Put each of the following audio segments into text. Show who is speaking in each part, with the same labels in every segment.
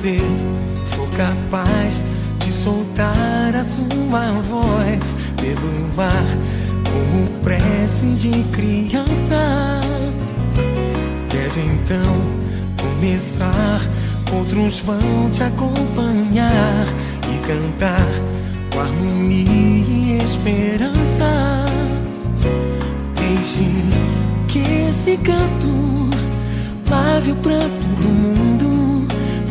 Speaker 1: você for capaz de soltar a sua voz pelo ar como prece de criança, deve então começar. Outros vão te acompanhar e cantar com harmonia e esperança. Deixe que esse canto lave o pranto do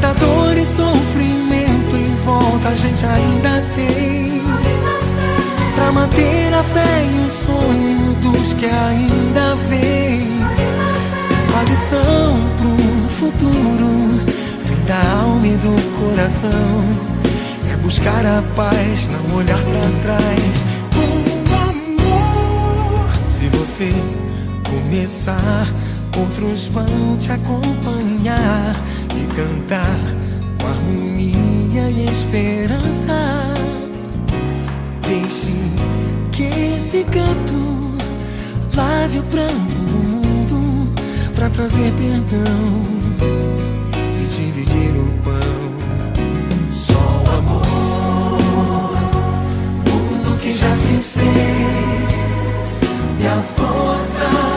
Speaker 1: Quanta dor e sofrimento em volta a gente ainda tem. Pra manter a fé e o sonho dos que ainda vêm. A lição pro futuro vem da alma e do coração. É buscar a paz, não olhar pra trás. Com amor. Se você começar, outros vão te acompanhar e cantar com harmonia e esperança. Deixe que esse canto lave o pranto do mundo para trazer perdão e dividir o pão. Só o amor, mundo que já se fez e a força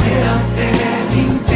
Speaker 1: fazer a terra